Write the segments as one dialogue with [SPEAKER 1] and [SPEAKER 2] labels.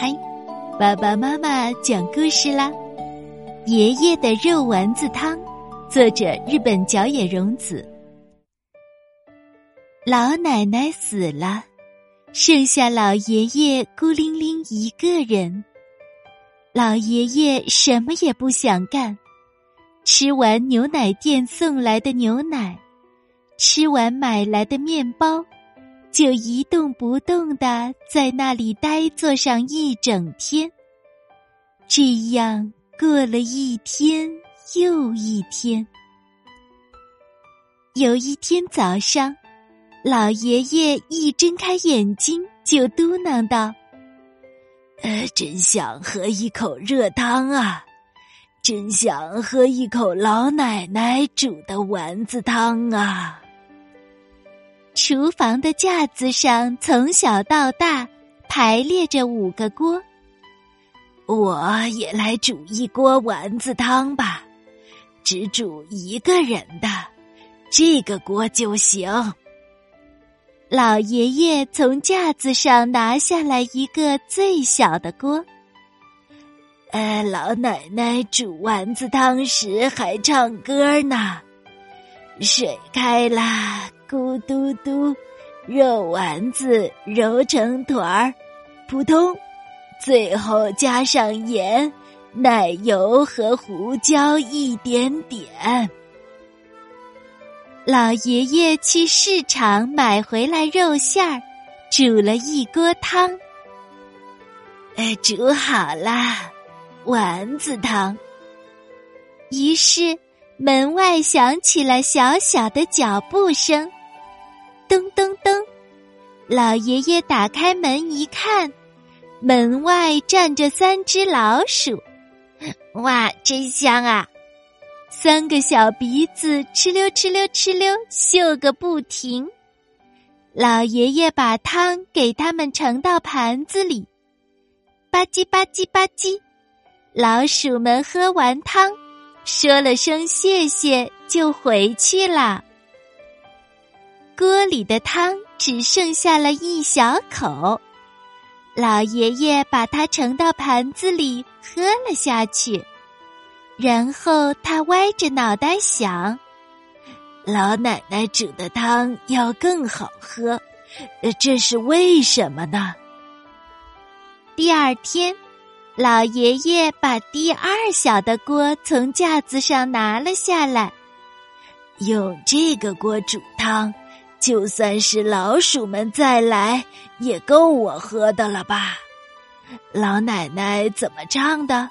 [SPEAKER 1] 嗨，爸爸妈妈讲故事啦！爷爷的肉丸子汤，作者日本角野荣子。老奶奶死了，剩下老爷爷孤零零一个人。老爷爷什么也不想干，吃完牛奶店送来的牛奶，吃完买来的面包。就一动不动的在那里呆坐上一整天，这样过了一天又一天。有一天早上，老爷爷一睁开眼睛就嘟囔道：“
[SPEAKER 2] 呃，真想喝一口热汤啊！真想喝一口老奶奶煮的丸子汤啊！”
[SPEAKER 1] 厨房的架子上，从小到大排列着五个锅。
[SPEAKER 2] 我也来煮一锅丸子汤吧，只煮一个人的，这个锅就行。
[SPEAKER 1] 老爷爷从架子上拿下来一个最小的锅。
[SPEAKER 2] 呃，老奶奶煮丸子汤时还唱歌呢，水开啦。咕嘟嘟，肉丸子揉成团儿，扑通，最后加上盐、奶油和胡椒一点点。
[SPEAKER 1] 老爷爷去市场买回来肉馅儿，煮了一锅汤。
[SPEAKER 2] 哎，煮好啦，丸子汤。
[SPEAKER 1] 于是门外响起了小小的脚步声。噔噔噔，老爷爷打开门一看，门外站着三只老鼠。
[SPEAKER 3] 哇，真香啊！
[SPEAKER 1] 三个小鼻子哧溜哧溜哧溜嗅个不停。老爷爷把汤给他们盛到盘子里，吧唧吧唧吧唧，老鼠们喝完汤，说了声谢谢，就回去了。锅里的汤只剩下了一小口，老爷爷把它盛到盘子里喝了下去，然后他歪着脑袋想：
[SPEAKER 2] 老奶奶煮的汤要更好喝，这是为什么呢？
[SPEAKER 1] 第二天，老爷爷把第二小的锅从架子上拿了下来，
[SPEAKER 2] 用这个锅煮汤。就算是老鼠们再来，也够我喝的了吧？老奶奶怎么唱的？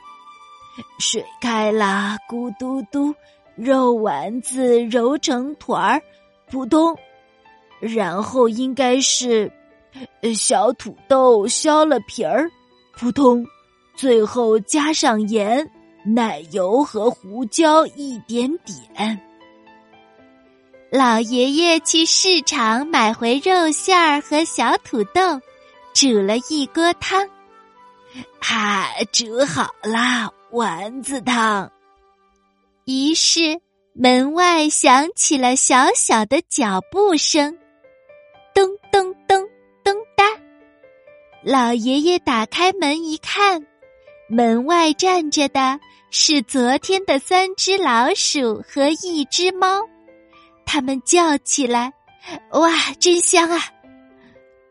[SPEAKER 2] 水开了，咕嘟嘟，肉丸子揉成团儿，扑通。然后应该是小土豆削了皮儿，扑通。最后加上盐、奶油和胡椒一点点。
[SPEAKER 1] 老爷爷去市场买回肉馅儿和小土豆，煮了一锅汤。
[SPEAKER 2] 哈，煮好啦，丸子汤。
[SPEAKER 1] 于是门外响起了小小的脚步声，咚咚咚咚哒。老爷爷打开门一看，门外站着的是昨天的三只老鼠和一只猫。他们叫起来：“哇，真香啊！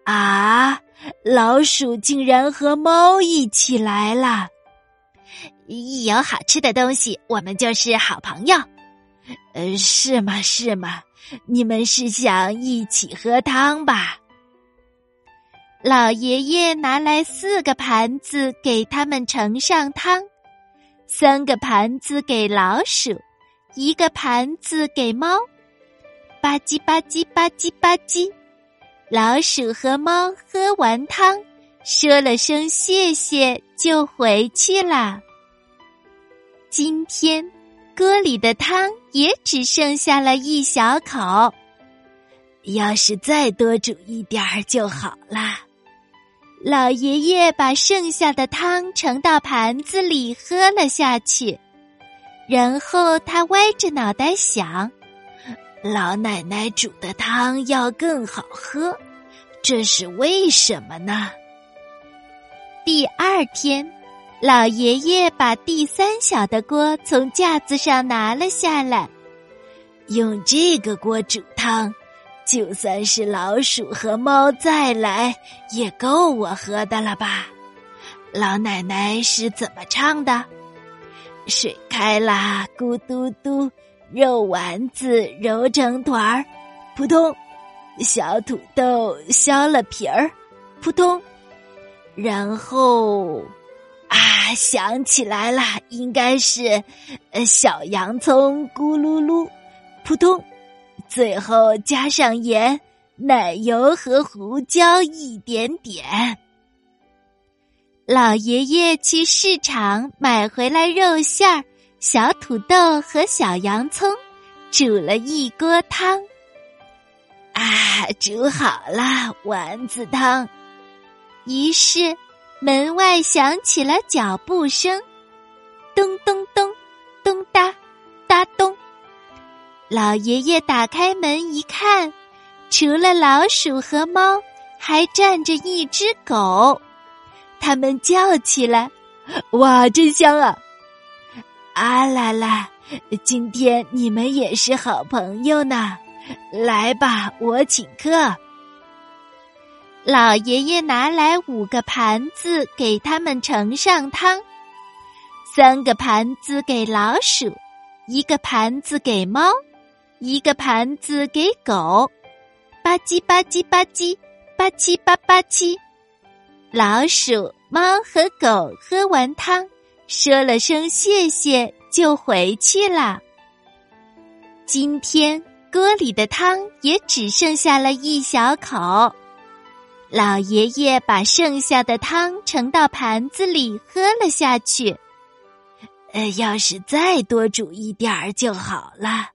[SPEAKER 2] 啊，老鼠竟然和猫一起来了！
[SPEAKER 3] 一有好吃的东西，我们就是好朋友。
[SPEAKER 2] 呃，是吗？是吗？你们是想一起喝汤吧？”
[SPEAKER 1] 老爷爷拿来四个盘子给他们盛上汤，三个盘子给老鼠，一个盘子给猫。吧唧吧唧吧唧吧唧，老鼠和猫喝完汤，说了声谢谢，就回去了。今天锅里的汤也只剩下了一小口，
[SPEAKER 2] 要是再多煮一点儿就好啦。
[SPEAKER 1] 老爷爷把剩下的汤盛到盘子里喝了下去，然后他歪着脑袋想。
[SPEAKER 2] 老奶奶煮的汤要更好喝，这是为什么呢？
[SPEAKER 1] 第二天，老爷爷把第三小的锅从架子上拿了下来，
[SPEAKER 2] 用这个锅煮汤，就算是老鼠和猫再来，也够我喝的了吧？老奶奶是怎么唱的？水开啦，咕嘟嘟，肉丸子揉成团儿，扑通；小土豆削了皮儿，扑通。然后，啊，想起来了，应该是，呃，小洋葱咕噜噜，扑通，最后加上盐、奶油和胡椒一点点。
[SPEAKER 1] 老爷爷去市场买回来肉馅儿、小土豆和小洋葱，煮了一锅汤。
[SPEAKER 2] 啊，煮好了丸子汤。
[SPEAKER 1] 于是，门外响起了脚步声，咚咚咚，咚哒哒咚。老爷爷打开门一看，除了老鼠和猫，还站着一只狗。他们叫起来：“
[SPEAKER 2] 哇，真香啊！”啊啦啦，今天你们也是好朋友呢。来吧，我请客。
[SPEAKER 1] 老爷爷拿来五个盘子给他们盛上汤，三个盘子给老鼠，一个盘子给猫，一个盘子给狗。吧唧吧唧吧唧，吧唧吧吧唧。老鼠、猫和狗喝完汤，说了声谢谢，就回去了。今天锅里的汤也只剩下了一小口。老爷爷把剩下的汤盛到盘子里，喝了下去。
[SPEAKER 2] 呃，要是再多煮一点儿就好了。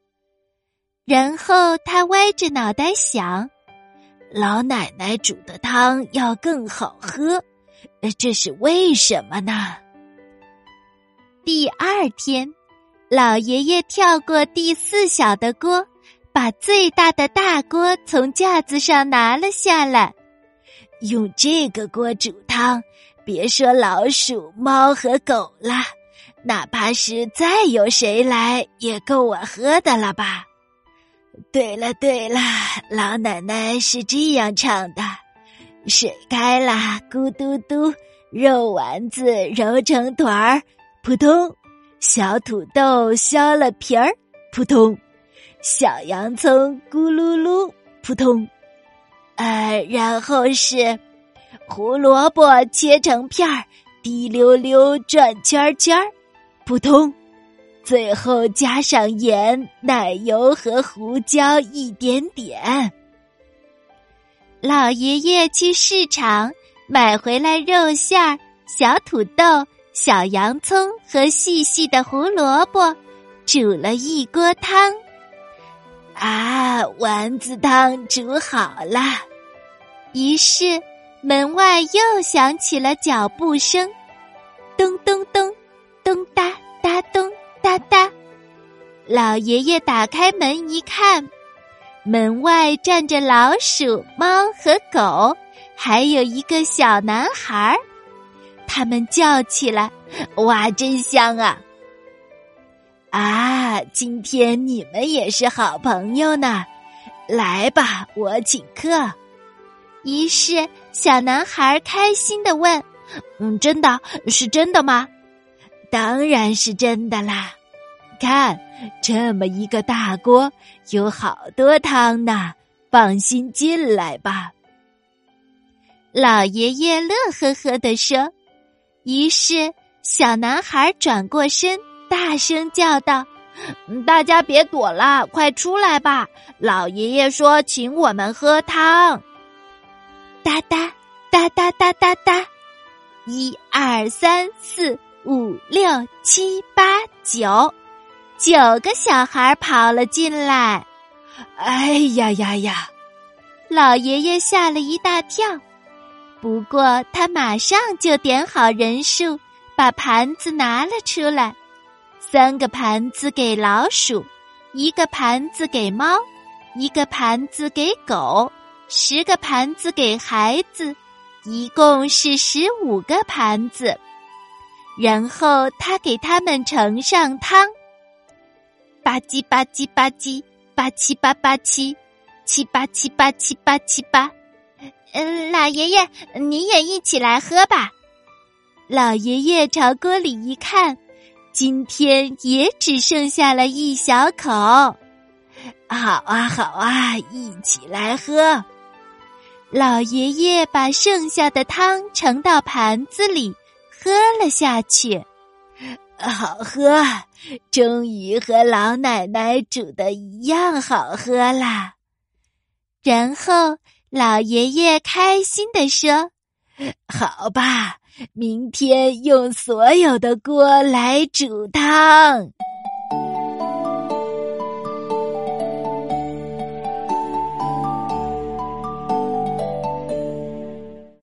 [SPEAKER 1] 然后他歪着脑袋想：
[SPEAKER 2] 老奶奶煮的汤要更好喝，这是为什么呢？
[SPEAKER 1] 第二天，老爷爷跳过第四小的锅，把最大的大锅从架子上拿了下来。
[SPEAKER 2] 用这个锅煮汤，别说老鼠、猫和狗了，哪怕是再有谁来，也够我喝的了吧？对了对了，老奶奶是这样唱的：水开了，咕嘟嘟，肉丸子揉成团儿，扑通；小土豆削了皮儿，扑通；小洋葱咕噜噜，扑通。呃，然后是胡萝卜切成片儿，滴溜溜转圈圈儿，扑通。最后加上盐、奶油和胡椒一点点。
[SPEAKER 1] 老爷爷去市场买回来肉馅儿、小土豆、小洋葱和细细的胡萝卜，煮了一锅汤。
[SPEAKER 2] 啊，丸子汤煮好了。
[SPEAKER 1] 于是，门外又响起了脚步声，咚咚咚，咚哒哒咚哒哒。老爷爷打开门一看，门外站着老鼠、猫和狗，还有一个小男孩儿。他们叫起来：“
[SPEAKER 2] 哇，真香啊！啊，今天你们也是好朋友呢。来吧，我请客。”
[SPEAKER 1] 于是，小男孩开心的问：“
[SPEAKER 2] 嗯，真的是真的吗？当然是真的啦！看，这么一个大锅，有好多汤呢。放心进来吧。”
[SPEAKER 1] 老爷爷乐呵呵的说。于是，小男孩转过身，大声叫道：“大家别躲了，快出来吧！老爷爷说请我们喝汤。”哒哒哒哒哒哒哒，一二三四五六七八九，九个小孩跑了进来。
[SPEAKER 2] 哎呀呀呀！
[SPEAKER 1] 老爷爷吓了一大跳，不过他马上就点好人数，把盘子拿了出来。三个盘子给老鼠，一个盘子给猫，一个盘子给狗。十个盘子给孩子，一共是十五个盘子。然后他给他们盛上汤，吧唧吧唧吧唧，吧七吧吧七，七吧七吧七吧七吧。
[SPEAKER 3] 嗯，老爷爷，你也一起来喝吧。
[SPEAKER 1] 老爷爷朝锅里一看，今天也只剩下了一小口。
[SPEAKER 2] 好啊，好啊，一起来喝。
[SPEAKER 1] 老爷爷把剩下的汤盛到盘子里，喝了下去。
[SPEAKER 2] 好喝，终于和老奶奶煮的一样好喝啦。
[SPEAKER 1] 然后老爷爷开心地说：“
[SPEAKER 2] 好吧。”明天用所有的锅来煮汤。